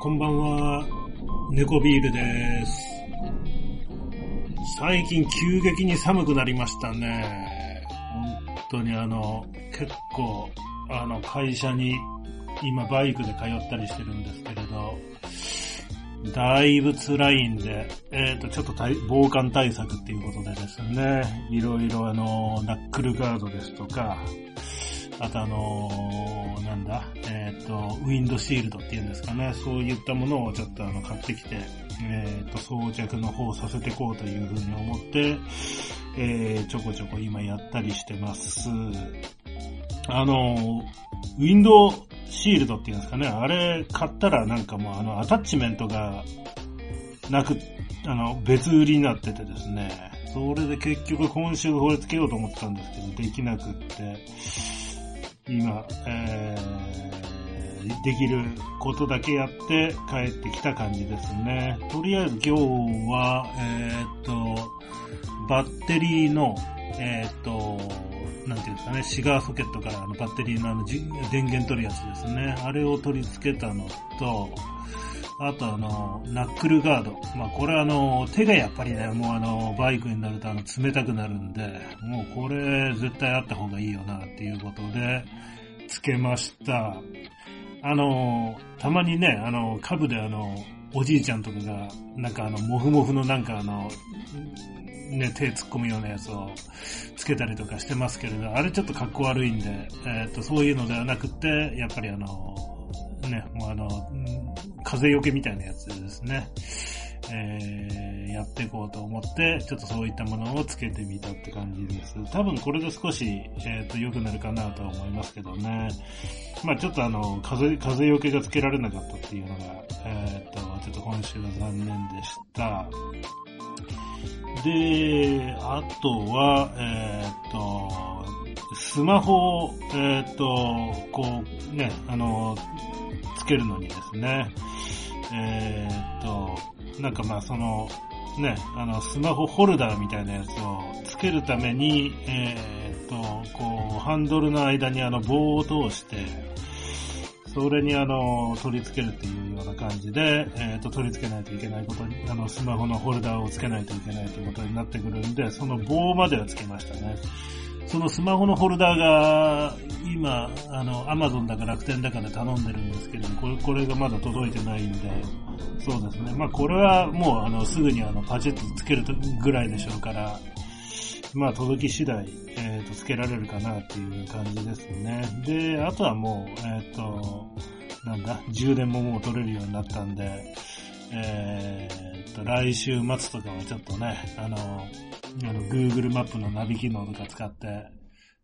こんばんは、猫ビールです。最近急激に寒くなりましたね。本当にあの、結構、あの、会社に今バイクで通ったりしてるんですけど、だいぶ辛いんで、えっ、ー、と、ちょっと防寒対策っていうことでですね、いろいろあの、ナックルガードですとか、あとあの、なんだ、えっ、ー、と、ウィンドシールドっていうんですかね、そういったものをちょっとあの、買ってきて、えっ、と、装着の方させていこうというふうに思って、えちょこちょこ今やったりしてます。あの、ウィンドシールドっていうんですかね、あれ買ったらなんかもうあのアタッチメントがなく、あの別売りになっててですね、それで結局今週これつけようと思ってたんですけど、できなくって、今、えー、できることだけやって帰ってきた感じですね。とりあえず今日は、えー、っと、バッテリーの、えー、っと、なんていうんですかね、シガーソケットからあのバッテリーのあの電源取るやつですね。あれを取り付けたのと、あとあの、ナックルガード。まあこれあの、手がやっぱりね、もうあの、バイクになるとあの、冷たくなるんで、もうこれ絶対あった方がいいよなっていうことで、つけました。あの、たまにね、あの、株であの、おじいちゃんとかが、なんかあの、もふもふのなんかあの、ね、手突っ込むようなやつをつけたりとかしてますけれど、あれちょっと格好悪いんで、えっ、ー、と、そういうのではなくて、やっぱりあの、ね、もうあの、風よけみたいなやつですね。えー、やっていこうと思って、ちょっとそういったものをつけてみたって感じです。多分これで少し、えっ、ー、と、良くなるかなとは思いますけどね。まあちょっとあの、風、風よけがつけられなかったっていうのが、えっ、ー、と、ちょっと今週は残念でした。で、あとは、え、っと、スマホを、え、っと、こう、ね、あの、つけるのにですね、え、っと、なんかまあその、ね、あの、スマホホルダーみたいなやつをつけるために、えー、っと、こう、ハンドルの間にあの棒を通して、それにあの、取り付けるっていうような感じで、えっ、ー、と、取り付けないといけないことに、あの、スマホのホルダーを付けないといけないということになってくるんで、その棒までは付けましたね。そのスマホのホルダーが、今、あの、アマゾンだか楽天だかで頼んでるんですけど、これ、これがまだ届いてないんで、そうですね。まあ、これはもう、あの、すぐにあの、パチッと付けるぐらいでしょうから、まあ、届き次第、えっ、ー、と、つけられるかなっていう感じですね。で、あとはもう、えっ、ー、と、なんだ、充電ももう取れるようになったんで、えー、と、来週末とかはちょっとね、あの、あの、Google マップのナビ機能とか使って、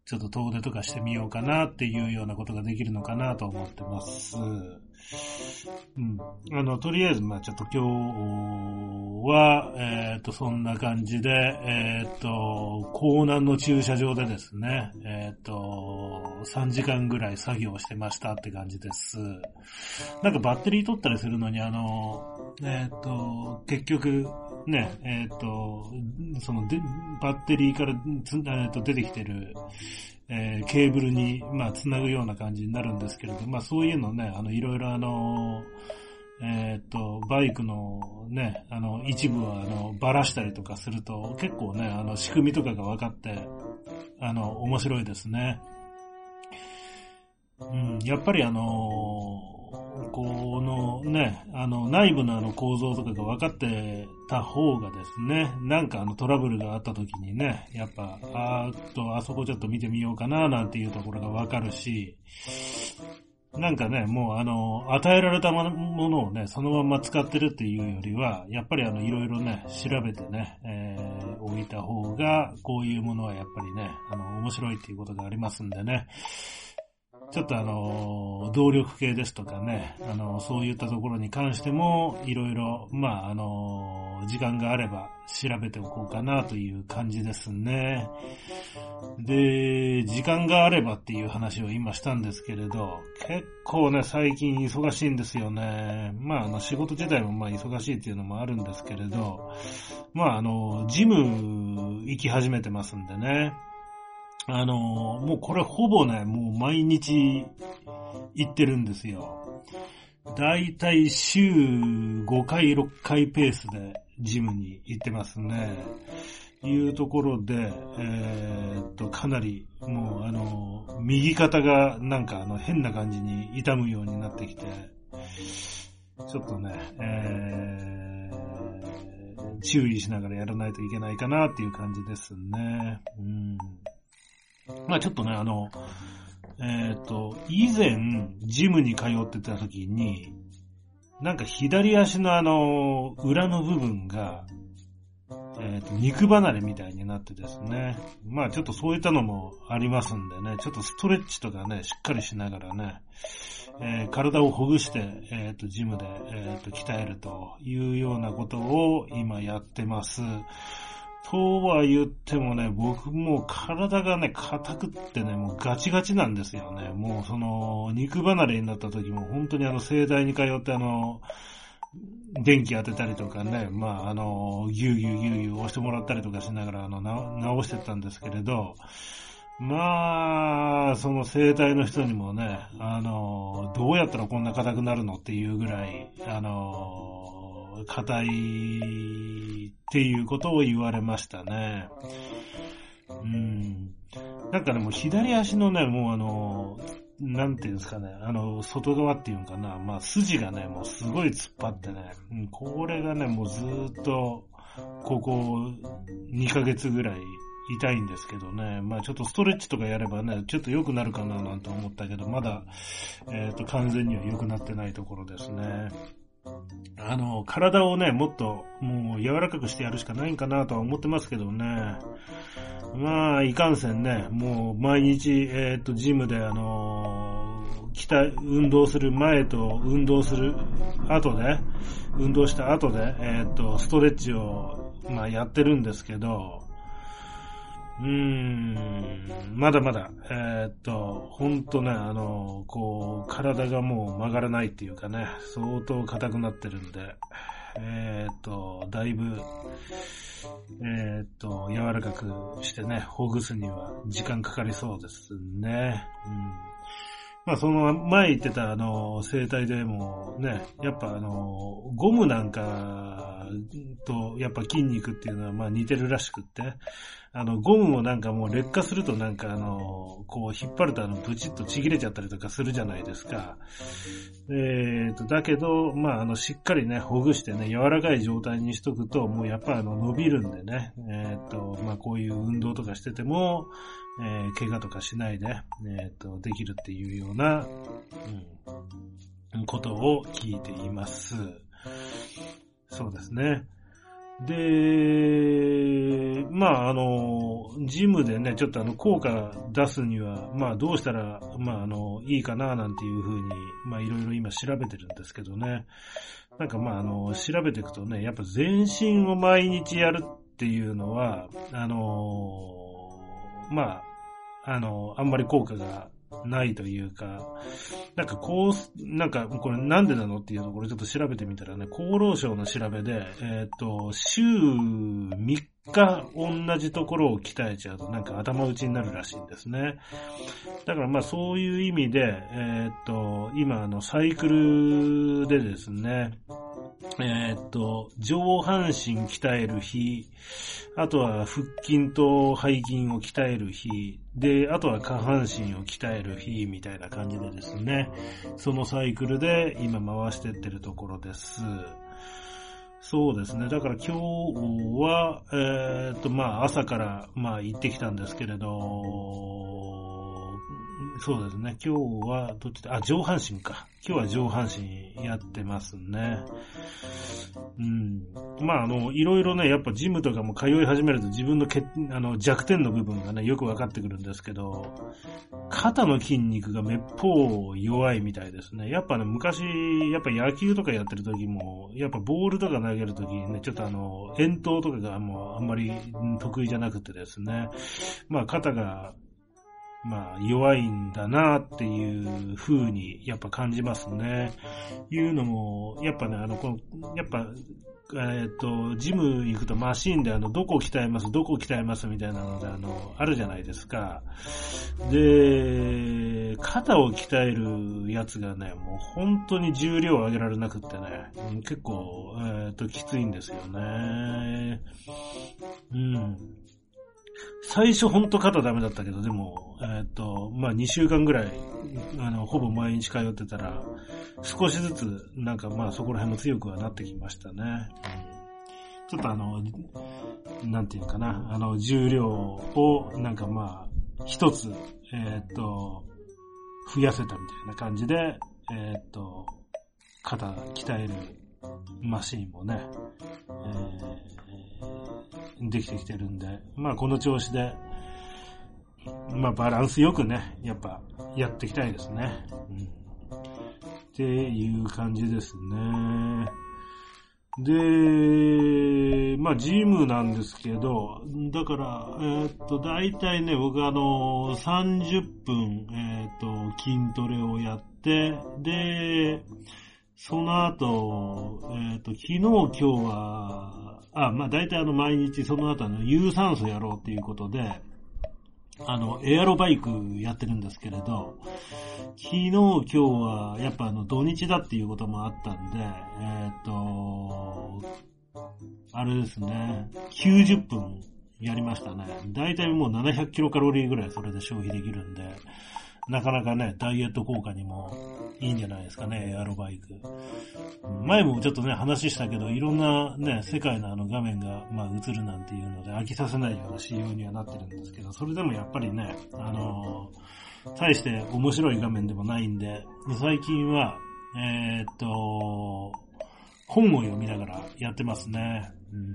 ちょっと遠出とかしてみようかなっていうようなことができるのかなと思ってます。うん。あの、とりあえず、まあちょっと今日は、えっ、と、そんな感じで、えっ、と、港南の駐車場でですね、えっ、と、3時間ぐらい作業してましたって感じです。なんかバッテリー取ったりするのに、あの、えっ、と、結局、ね、えっ、と、そので、バッテリーからつ、えー、と出てきてる、えー、ケーブルに、まあ、つなぐような感じになるんですけれど、まあ、そういうのね、あの、いろいろあの、えっ、と、バイクのね、あの、一部は、あの、ばらしたりとかすると、結構ね、あの、仕組みとかが分かって、あの、面白いですね。うん、やっぱりあのこのね、あの内部のあの構造とかが分かってた方がですね、なんかあのトラブルがあった時にね、やっぱ、あーっと、あそこちょっと見てみようかななんていうところが分かるし、なんかね、もうあの、与えられたものをね、そのまま使ってるっていうよりは、やっぱりあの、いろいろね、調べてね、えー、置いた方が、こういうものはやっぱりね、あの、面白いっていうことがありますんでね、ちょっとあの、動力系ですとかね、あの、そういったところに関しても、いろいろ、まあ、あの、時間があれば調べておこうかなという感じですね。で、時間があればっていう話を今したんですけれど、結構ね、最近忙しいんですよね。まあ、あの、仕事自体もまあ、忙しいっていうのもあるんですけれど、まあ、あの、ジム行き始めてますんでね。あの、もうこれほぼね、もう毎日行ってるんですよ。だいたい週5回、6回ペースでジムに行ってますね。いうところで、えー、っと、かなり、もう、あの、右肩がなんかあの変な感じに痛むようになってきて、ちょっとね、えー、注意しながらやらないといけないかなっていう感じですね。うん。まあちょっとね、あの、えっ、と、以前、ジムに通ってた時に、なんか左足のあの、裏の部分が、えっ、ー、と、肉離れみたいになってですね。まあちょっとそういったのもありますんでね、ちょっとストレッチとかね、しっかりしながらね、えー、体をほぐして、えっ、ー、と、ジムで、えっ、と、鍛えるというようなことを今やってます。とは言ってもね、僕も体がね、硬くってね、もうガチガチなんですよね。もうその、肉離れになった時も本当にあの、盛大に通ってあの、電気当てたりとかね、まあ、あの、ぎゅうぎゅうぎゅうぎゅう押してもらったりとかしながら、あの、直してたんですけれど、まあ、その生体の人にもね、あの、どうやったらこんな硬くなるのっていうぐらい、あの、硬いっていうことを言われましたね。うん。なんかでもう左足のね、もうあの、なんていうんですかね、あの、外側っていうのかな、まあ、筋がね、もうすごい突っ張ってね、うん、これがね、もうずっと、ここ2ヶ月ぐらい痛いんですけどね、まあちょっとストレッチとかやればね、ちょっと良くなるかななんて思ったけど、まだ、えっ、ー、と、完全には良くなってないところですね。あの、体をね、もっと、もう柔らかくしてやるしかないんかなとは思ってますけどね。まあ、いかんせんね、もう毎日、えっ、と、ジムであのー、運動する前と運動する後で、運動した後で、えっ、と、ストレッチを、まあ、やってるんですけど、うん、まだまだ、えー、っと、ほんとね、あの、こう、体がもう曲がらないっていうかね、相当硬くなってるんで、えー、っと、だいぶ、えー、っと、柔らかくしてね、ほぐすには時間かかりそうですね。うん。まあその前言ってたあの、生態でもね、やっぱあの、ゴムなんかとやっぱ筋肉っていうのはまあ似てるらしくって、あの、ゴムもなんかもう劣化するとなんかあの、こう引っ張るとあの、ブチッとちぎれちゃったりとかするじゃないですか。えーと、だけど、まああの、しっかりね、ほぐしてね、柔らかい状態にしとくと、もうやっぱあの、伸びるんでね、えーと、まあこういう運動とかしてても、えー、怪我とかしないで、えーと、できるっていうような、うん、ことを聞いています。そうですね。で、まあ、あの、ジムでね、ちょっとあの、効果出すには、まあ、どうしたら、まあ、あの、いいかな、なんていうふうに、まあ、いろいろ今調べてるんですけどね。なんかまあ、あの、調べていくとね、やっぱ全身を毎日やるっていうのは、あの、まあ、あの、あんまり効果がないというか、なんかこう、なんかこれなんでなのっていうところちょっと調べてみたらね、厚労省の調べで、えっ、ー、と、週3日同じところを鍛えちゃうとなんか頭打ちになるらしいんですね。だからまあそういう意味で、えっ、ー、と、今あのサイクルでですね、えー、っと、上半身鍛える日、あとは腹筋と背筋を鍛える日、で、あとは下半身を鍛える日みたいな感じでですね、そのサイクルで今回してってるところです。そうですね。だから今日は、えー、っと、まあ朝から、まあ行ってきたんですけれど、そうですね。今日は、どっちだ、あ、上半身か。今日は上半身やってますね。うん。まあ、あの、いろいろね、やっぱジムとかも通い始めると自分のけあの弱点の部分がね、よく分かってくるんですけど、肩の筋肉がめっぽう弱いみたいですね。やっぱね、昔、やっぱ野球とかやってる時も、やっぱボールとか投げる時にね、ちょっとあの、遠投とかがもうあんまり得意じゃなくてですね。まあ、肩がまあ、弱いんだなっていう風にやっぱ感じますね。いうのも、やっぱね、あの、この、やっぱ、えっ、と、ジム行くとマシンであの、どこ鍛えます、どこ鍛えますみたいなので、あの、あるじゃないですか。で、肩を鍛えるやつがね、もう本当に重量を上げられなくってね、結構、えっ、と、きついんですよね。うん。最初ほんと肩ダメだったけど、でも、えっ、と、まあ、2週間ぐらい、あの、ほぼ毎日通ってたら、少しずつ、なんかまあそこら辺も強くはなってきましたね。ちょっとあの、なんていうかな、あの、重量を、なんかまあ、一つ、えっ、と、増やせたみたいな感じで、えっ、と、肩鍛えるマシンもね、できてきてるんで、まあこの調子で、まあバランスよくね、やっぱやっていきたいですね。うんっていう感じですね。で、まあ、ジムなんですけど、だから、えー、っと、大体ね、僕あの、30分、えー、っと、筋トレをやって、で、その後、えー、と、昨日今日は、あ、まあ、大体あの、毎日その後あの、有酸素やろうっていうことで、あの、エアロバイクやってるんですけれど、昨日、今日は、やっぱあの、土日だっていうこともあったんで、えっ、と、あれですね、90分やりましたね。だいたいもう700キロカロリーぐらいそれで消費できるんで、なかなかね、ダイエット効果にもいいんじゃないですかね、エアロバイク。前もちょっとね、話したけど、いろんなね、世界のあの画面が、まあ映るなんていうので飽きさせないような仕様にはなってるんですけど、それでもやっぱりね、あのー、大して面白い画面でもないんで、最近は、えー、っと、本を読みながらやってますね。うん、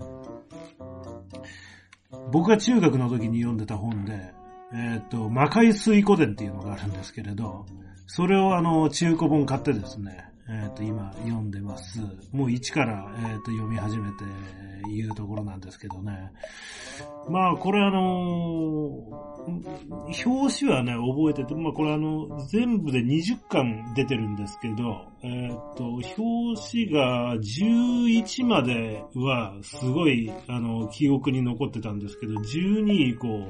僕が中学の時に読んでた本で、えっ、ー、と、魔界水古伝っていうのがあるんですけれど、それをあの、中古本買ってですね、えっ、ー、と、今読んでます。もう一から、えっ、ー、と、読み始めていうところなんですけどね。まあ、これあの表紙はね、覚えてて、まあこれあの、全部で20巻出てるんですけど、えっ、と、表紙が11まではすごい、あの、記憶に残ってたんですけど、12以降、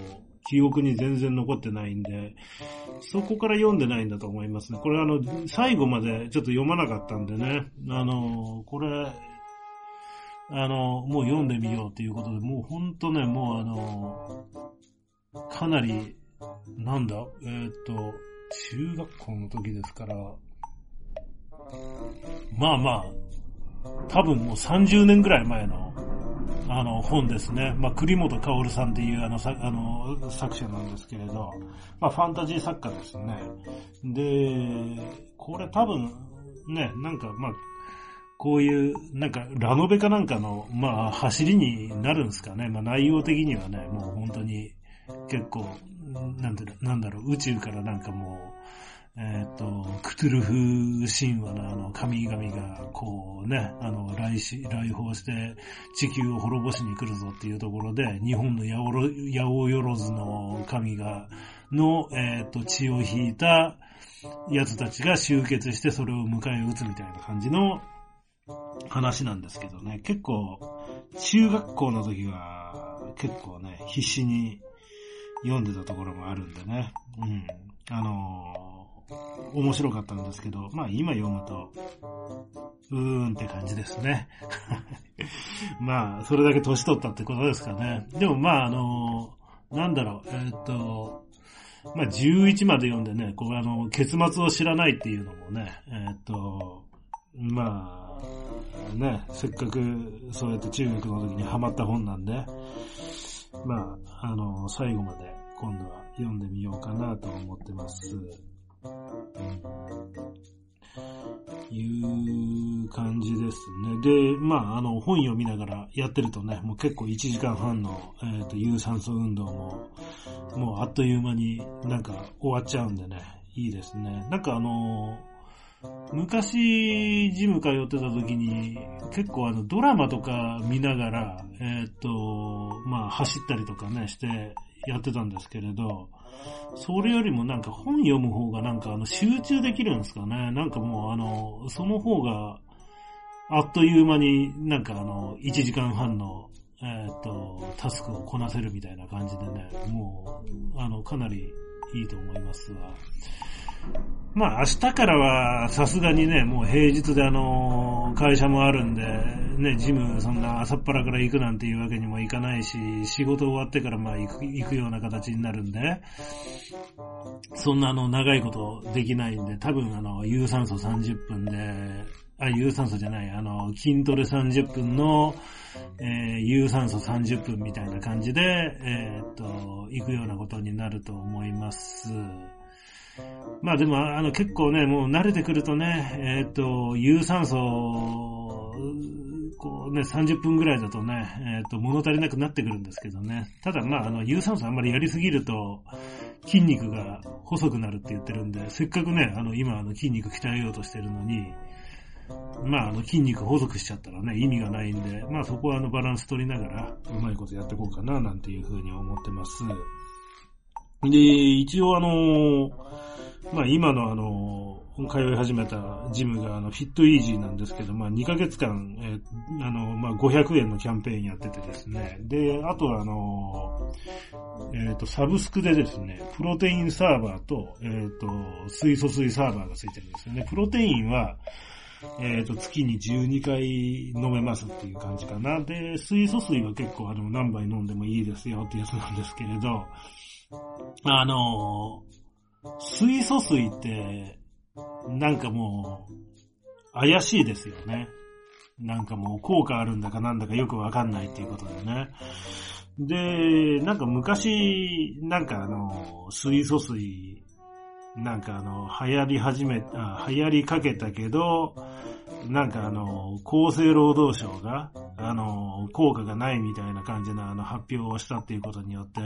記憶に全然残ってないんで、そこから読んでないんだと思いますね。これあの、最後までちょっと読まなかったんでね、あの、これ、あの、もう読んでみようっていうことで、もうほんとね、もうあの、かなり、なんだ、えー、っと、中学校の時ですから、まあまあ、多分もう30年ぐらい前のあの、本ですね。まあ、栗本薫さんっていうあの、さあの、作者なんですけれど、まあ、ファンタジー作家ですね。で、これ多分、ね、なんか、まあ、こういう、なんか、ラノベかなんかの、まあ、走りになるんですかね。まあ、内容的にはね、もう本当に、結構、なんてなんだろう、宇宙からなんかもう、えっ、ー、と、クトゥルフ神話のあの神々が、こうね、あの、来し、来訪して地球を滅ぼしに来るぞっていうところで、日本の八百万の神が、の、えっ、ー、と、血を引いた奴たちが集結してそれを迎え撃つみたいな感じの話なんですけどね、結構、中学校の時は、結構ね、必死に読んでたところもあるんでね、うん。あの面白かったんですけど、まあ今読むと、うーんって感じですね。まあ、それだけ年取ったってことですかね。でもまああの、なんだろう、えー、っと、まあ11まで読んでね、こうあの、結末を知らないっていうのもね、えー、っと、まあ、ね、せっかくそうやって中学の時にハマった本なんで、まあ、あの、最後まで今度は読んでみようかなと思ってます。いう感じですね。で、まあ、あの、本読みながらやってるとね、もう結構1時間半の、えっ、ー、と、有酸素運動も、もうあっという間になんか終わっちゃうんでね、いいですね。なんかあの、昔、ジム通ってた時に、結構あの、ドラマとか見ながら、えっ、ー、と、まあ、走ったりとかね、してやってたんですけれど、それよりもなんか本読む方がなんかあの集中できるんですかね。なんかもうあの、その方が、あっという間になんかあの、1時間半の、えっ、と、タスクをこなせるみたいな感じでね、もう、あの、かなりいいと思いますが。まあ明日からはさすがにね、もう平日であの、会社もあるんで、ね、ジムそんな朝っぱらから行くなんていうわけにもいかないし、仕事終わってからまあ行く行くような形になるんで、そんなあの長いことできないんで、多分あの、有酸素30分で、あ、有酸素じゃない、あの、筋トレ30分の、えー、有酸素30分みたいな感じで、えー、っと、行くようなことになると思います。まあでも、あの結構ね、もう慣れてくるとね、えっ、と、有酸素、こうね、30分ぐらいだとね、えっ、と、物足りなくなってくるんですけどね。ただまあ、あの、有酸素あんまりやりすぎると、筋肉が細くなるって言ってるんで、せっかくね、あの、今あの筋肉鍛えようとしてるのに、まあ、あの、筋肉細くしちゃったらね、意味がないんで、まあそこはあの、バランス取りながら、うまいことやっていこうかな、なんていうふうに思ってます。で、一応あの、まあ今のあの、通い始めたジムがあのフィットイージーなんですけど、まあ2ヶ月間、えー、あの、まあ500円のキャンペーンやっててですね。で、あとはあの、えっ、ー、と、サブスクでですね、プロテインサーバーと、えっ、ー、と、水素水サーバーがついてるんですよね。プロテインは、えっ、と、月に12回飲めますっていう感じかな。で、水素水は結構あの、何杯飲んでもいいですよってやつなんですけれど、あの、水素水って、なんかもう、怪しいですよね。なんかもう効果あるんだかなんだかよくわかんないっていうことでね。で、なんか昔、なんかあの、水素水、なんかあの、流行り始め、あ流行りかけたけど、なんかあの、厚生労働省が、あの、効果がないみたいな感じのあの発表をしたっていうことによって、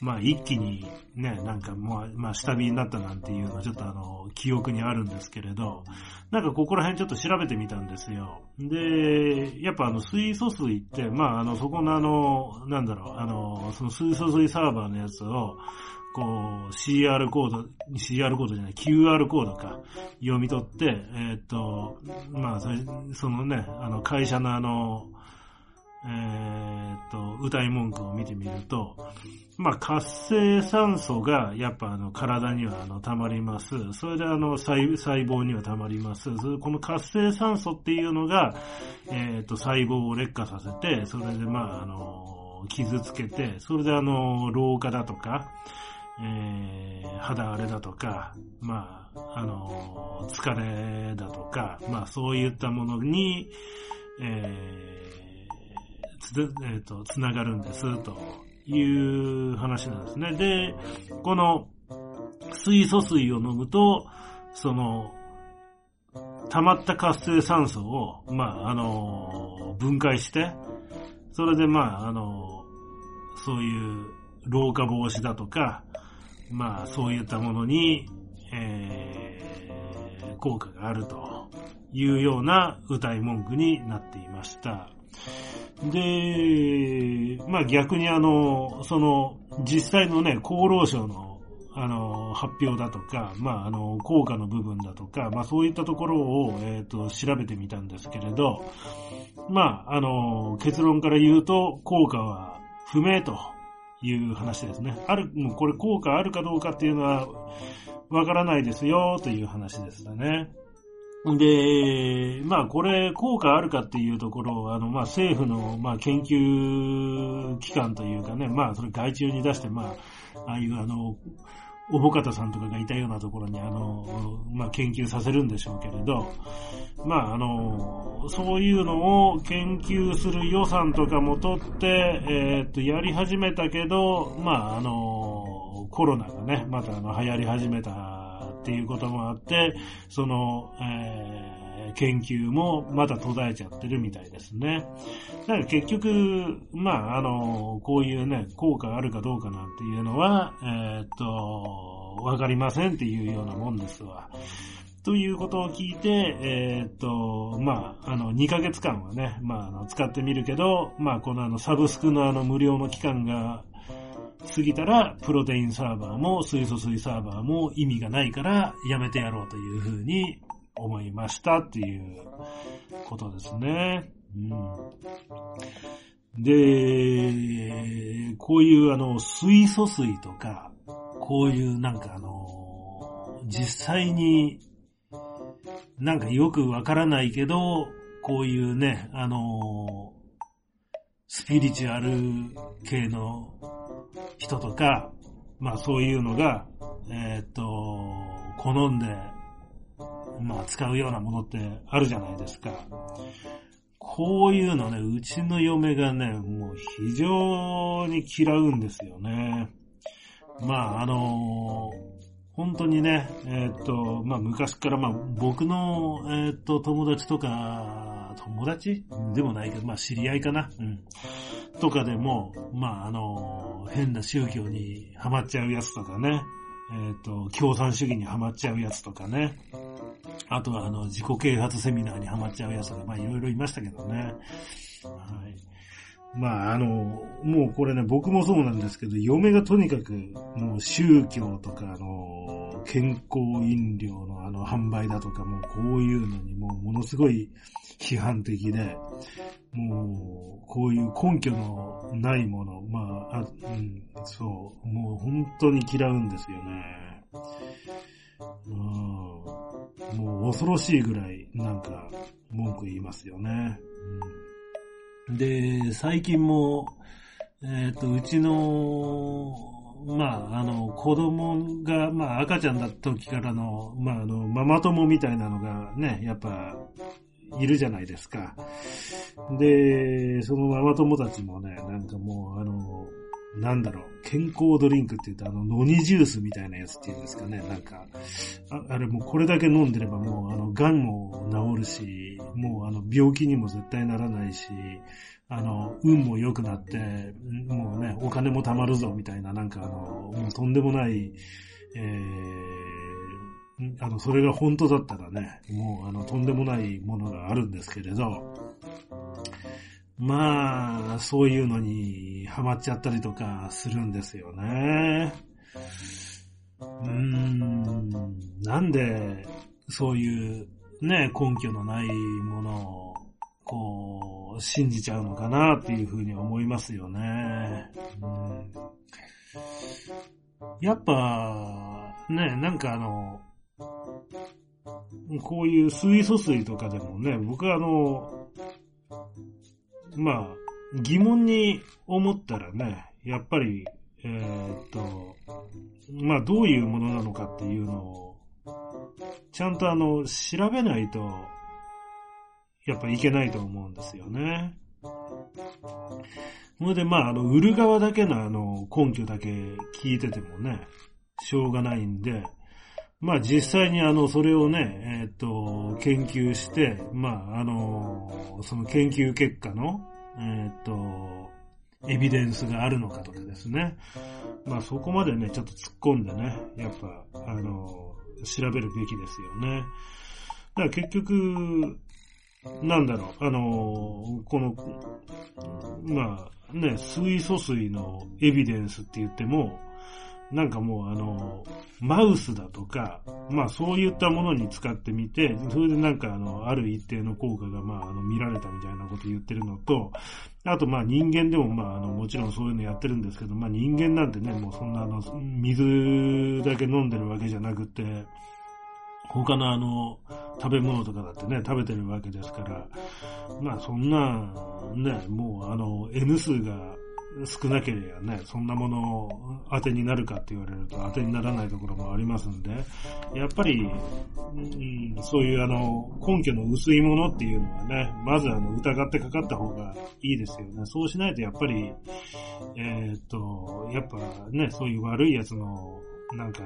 まあ一気にね、なんかまあ、まあ下火になったなんていうのはちょっとあの、記憶にあるんですけれど、なんかここら辺ちょっと調べてみたんですよ。で、やっぱあの水素水って、まああの、そこのあの、なんだろう、あの、その水素水サーバーのやつを、こう、CR コード、CR コードじゃない、QR コードか、読み取って、えー、っと、まあ、それ、そのね、あの、会社のあの、えー、っと、歌い文句を見てみると、まあ、活性酸素がやっぱあの体にはあの溜まります。それであの細細胞には溜まります。この活性酸素っていうのが、えっ、と、細胞を劣化させて、それでまあ、あの、傷つけて、それであの、老化だとか、えー、肌荒れだとか、まあ、あの、疲れだとか、まあそういったものに、えー、つ、えっ、ー、と、つながるんです、という話なんですね。で、この水素水を飲むと、その、溜まった活性酸素を、まあ、あの、分解して、それでまあ、あの、そういう老化防止だとか、まあ、そういったものに、えー、効果があるというような歌い文句になっていました。で、まあ逆にあの、その、実際のね、厚労省のあの、発表だとか、まあ、あの、効果の部分だとか、まあ、そういったところを、えっ、ー、と、調べてみたんですけれど、まあ、あの、結論から言うと、効果は不明という話ですね。ある、もうこれ効果あるかどうかっていうのはわからないですよという話ですね。で、まあこれ効果あるかっていうところあのまあ政府のまあ研究機関というかね、まあそれ外注に出してまあ、ああいうあの、おぼかたさんとかがいたようなところに、あの、まあ、研究させるんでしょうけれど、まあ、あの、そういうのを研究する予算とかも取って、えー、っと、やり始めたけど、まあ、あの、コロナがね、またあの、流行り始めたっていうこともあって、その、えー研究もまだ途絶えちゃってるみたいですね。だから結局、まあ、あの、こういうね、効果があるかどうかなんていうのは、えー、っと、わかりませんっていうようなもんですわ。ということを聞いて、えー、っと、まあ、あの、2ヶ月間はね、まあ、あの、使ってみるけど、まあ、このあの、サブスクのあの、無料の期間が、過ぎたら、プロテインサーバーも水素水サーバーも意味がないからやめてやろうというふうに思いましたっていうことですね。うん、で、こういうあの、水素水とか、こういうなんかあの、実際になんかよくわからないけど、こういうね、あの、スピリチュアル系の人とか、まあそういうのが、えー、っと、好んで、まあ使うようなものってあるじゃないですか。こういうのね、うちの嫁がね、もう非常に嫌うんですよね。まああの本当にね、えー、っと、まあ昔からまあ僕の、えー、っと友達とか、友達？でもないけど、まあ知り合いかな？うん。とかでも、まああの、変な宗教にハマっちゃうやつとかね。えっ、と、共産主義にはまっちゃうやつとかね。あとはあの、自己啓発セミナーにはまっちゃうやつとか、まあいろいろいましたけどね。はい。まあ、あの、もうこれね、僕もそうなんですけど、嫁がとにかく、もう宗教とか、あの、健康飲料のあの、販売だとか、もうこういうのにもうものすごい批判的で、もう、こういう根拠のないもの、まあ、あうん、そう、もう本当に嫌うんですよね。うん、もう恐ろしいぐらい、なんか、文句言いますよね。うんで、最近も、えっ、ー、と、うちの、まあ、あの、子供が、まあ、赤ちゃんだった時からの、まあ、あの、ママ友みたいなのがね、やっぱ、いるじゃないですか。で、そのママ友たちもね、なんかもう、あの、なんだろう、健康ドリンクって言うと、あの、ノニジュースみたいなやつっていうんですかね、なんか、ああれもうこれだけ飲んでればもう、あの、癌も治るし、もうあの、病気にも絶対ならないし、あの、運も良くなって、もうね、お金も貯まるぞ、みたいな、なんかあの、もうとんでもない、えー、あの、それが本当だったらね、もうあの、とんでもないものがあるんですけれど、まあ、そういうのにハマっちゃったりとかするんですよね。うーん、なんで、そういうね、根拠のないものを、こう、信じちゃうのかなっていうふうに思いますよね。うん、やっぱ、ね、なんかあの、こういう水素水とかでもね、僕はあの、まあ、疑問に思ったらね、やっぱり、えー、っと、まあ、どういうものなのかっていうのを、ちゃんとあの、調べないと、やっぱいけないと思うんですよね。それでまあ、あの、売る側だけのあの、根拠だけ聞いててもね、しょうがないんで、まあ実際にあの、それをね、えっ、と、研究して、まああの、その研究結果の、えっ、と、エビデンスがあるのかとかですね。まあそこまでね、ちょっと突っ込んでね、やっぱ、あの、調べるべきですよね。だから結局、なんだろう、あの、この、まあね、水素水のエビデンスって言っても、なんかもうあの、マウスだとか、まあそういったものに使ってみて、それでなんかあの、ある一定の効果がまああの、見られたみたいなこと言ってるのと、あとまあ人間でもまああの、もちろんそういうのやってるんですけど、まあ人間なんてね、もうそんなあの、水だけ飲んでるわけじゃなくて、他のあの、食べ物とかだってね、食べてるわけですから、まあそんな、ね、もうあの、N 数が少なければね、そんなものを当てになるかって言われると当てにならないところもありますんで、やっぱり、うん、そういうあの、根拠の薄いものっていうのはね、まずあの、疑ってかかった方がいいですよね。そうしないとやっぱり、えー、っと、やっぱね、そういう悪いやつの、なんか、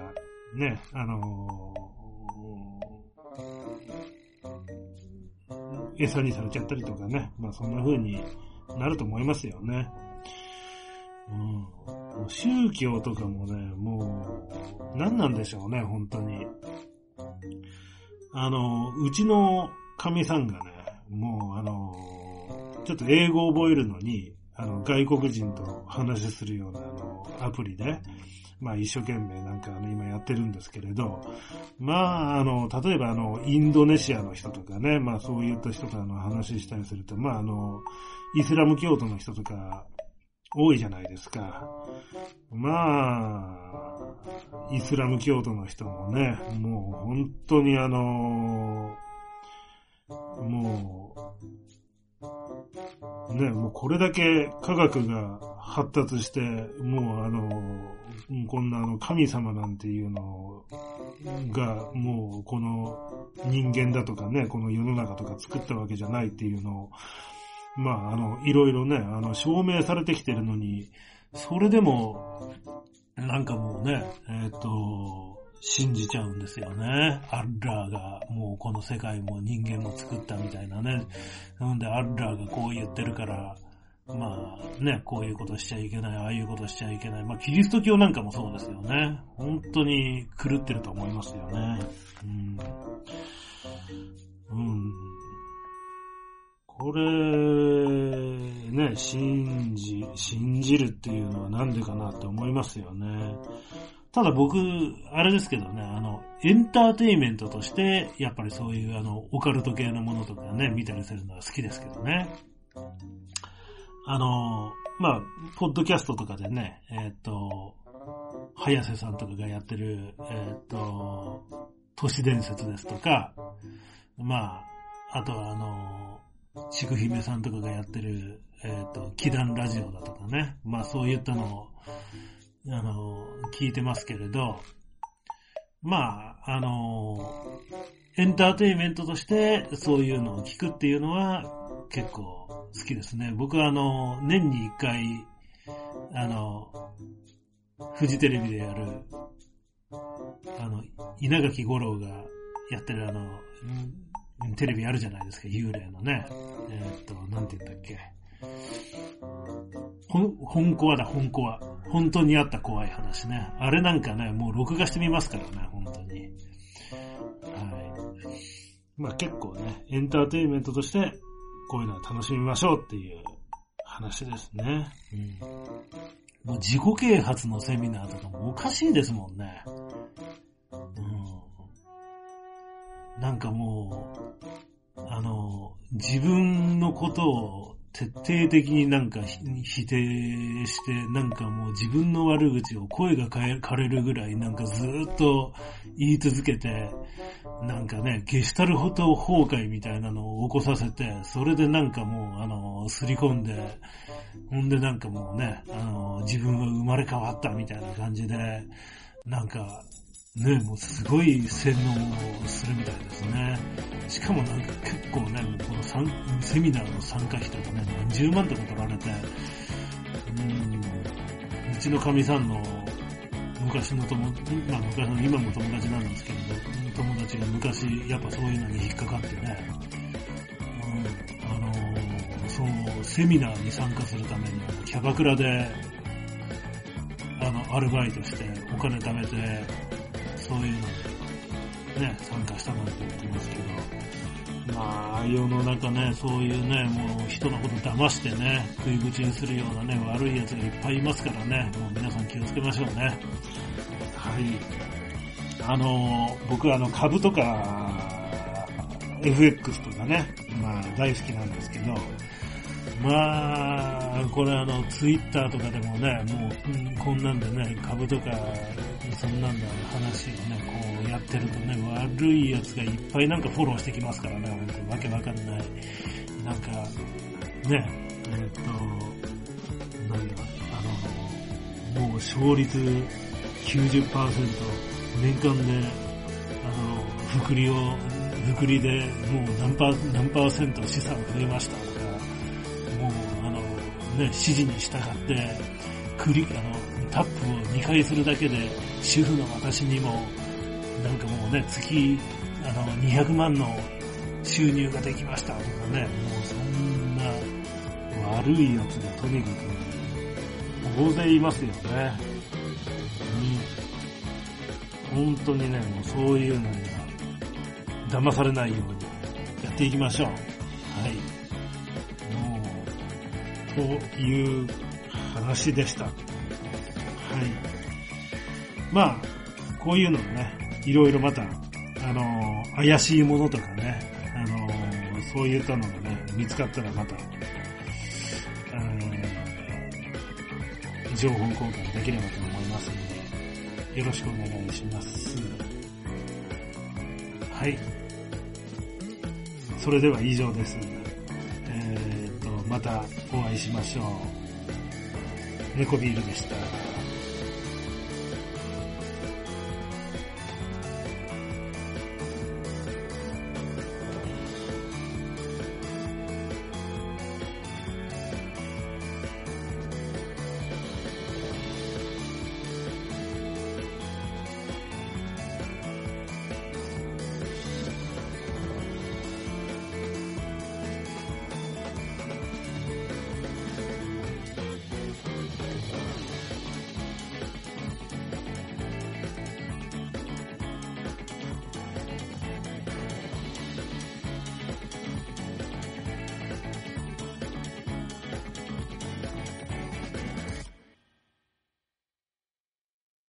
ね、あの餌にされちゃったりとかね、まあそんな風になると思いますよね。うん。宗教とかもね、もう、何なんでしょうね、本当に。あの、うちの神さんがね、もうあの、ちょっと英語を覚えるのに、あの、外国人と話するような、あの、アプリで、まあ一生懸命なんかあの今やってるんですけれど、まああの、例えばあの、インドネシアの人とかね、まあそういった人とあの話したりすると、まああの、イスラム教徒の人とか多いじゃないですか。まあ、イスラム教徒の人もね、もう本当にあの、もう、ね、もうこれだけ科学が発達して、もうあの、こんなあの神様なんていうのが、もうこの人間だとかね、この世の中とか作ったわけじゃないっていうのを、まあ、あの、いろいろね、あの、証明されてきてるのに、それでも、なんかもうね、えっ、ー、と、信じちゃうんですよね。アッラーがもうこの世界も人間も作ったみたいなね。なんでアッラーがこう言ってるから、まあね、こういうことしちゃいけない、ああいうことしちゃいけない。まあキリスト教なんかもそうですよね。本当に狂ってると思いますよね。うん。うんこれ、ね、信じ、信じるっていうのはなんでかなって思いますよね。ただ僕、あれですけどね、あの、エンターテイメントとして、やっぱりそういうあの、オカルト系のものとかね、見たりするのは好きですけどね。あの、まあ、ポッドキャストとかでね、えっ、ー、と、早瀬さんとかがやってる、えっ、ー、と、都市伝説ですとか、まあ、あとはあの、ちくひめさんとかがやってる、えっ、ー、と、祈願ラジオだとかね。まあそういったのを、あの、聞いてますけれど、まあ、あの、エンターテインメントとしてそういうのを聞くっていうのは結構好きですね。僕はあの、年に一回、あの、フジテレビでやる、あの、稲垣吾郎がやってるあの、うんテレビあるじゃないですか、幽霊のね。えー、っと、なんて言ったっけ。ほん、本コアだ、本コア。本当にあった怖い話ね。あれなんかね、もう録画してみますからね、本当に。はい。まあ結構ね、エンターテインメントとして、こういうのは楽しみましょうっていう話ですね。うん。もう自己啓発のセミナーとかもおかしいですもんね。なんかもう、あの、自分のことを徹底的になんか否定して、なんかもう自分の悪口を声が枯れるぐらいなんかずっと言い続けて、なんかね、ゲシュタルホト崩壊みたいなのを起こさせて、それでなんかもう、あの、すり込んで、ほんでなんかもうね、あの、自分は生まれ変わったみたいな感じで、なんか、ね、もうすごい洗脳をするみたいですね。しかもなんか結構ね、このセミナーの参加費とかね、何十万とか取られて、うん、うちの神さんの昔の友、まあ昔の今も友達なんですけれど、友達が昔やっぱそういうのに引っかかってね、うん、あのー、そのセミナーに参加するためにキャバクラで、あの、アルバイトしてお金貯めて、そういうのね、参加したなんて言ってますけど、まあ、世の中ね、そういうね、もう人のこと騙してね、食い口にするようなね、悪い奴がいっぱいいますからね、もう皆さん気をつけましょうね。はい。あの、僕はあの株とか、FX とかね、まあ大好きなんですけど、まあ、これあの、ツイッターとかでもね、もう、こんなんでね、株とか、そんなんだ話をね、こうやってるとね、悪い奴がいっぱいなんかフォローしてきますからね、本当にわけわかんない。なんか、ね、えー、っと、なんだ、あの、もう勝率90%、年間で、あの、福利を、福利でもう何パー、何パーセント資産増えましたとか、もう、あの、ね、指示に従って、クリ、あの、タップを2回するだけで、主婦の私にも、なんかもうね、月、あの、200万の収入ができましたとかね、もうそんな悪いやつがとにかく大勢いますよね。うん。本当にね、もうそういうのには騙されないようにやっていきましょう。はい。もう、という話でした。まあ、こういうのね、いろいろまた、あのー、怪しいものとかね、あのー、そういったのがね、見つかったらまた、情報交換できればと思いますので、よろしくお願いします。はい。それでは以上です。えー、っと、またお会いしましょう。猫ビールでした。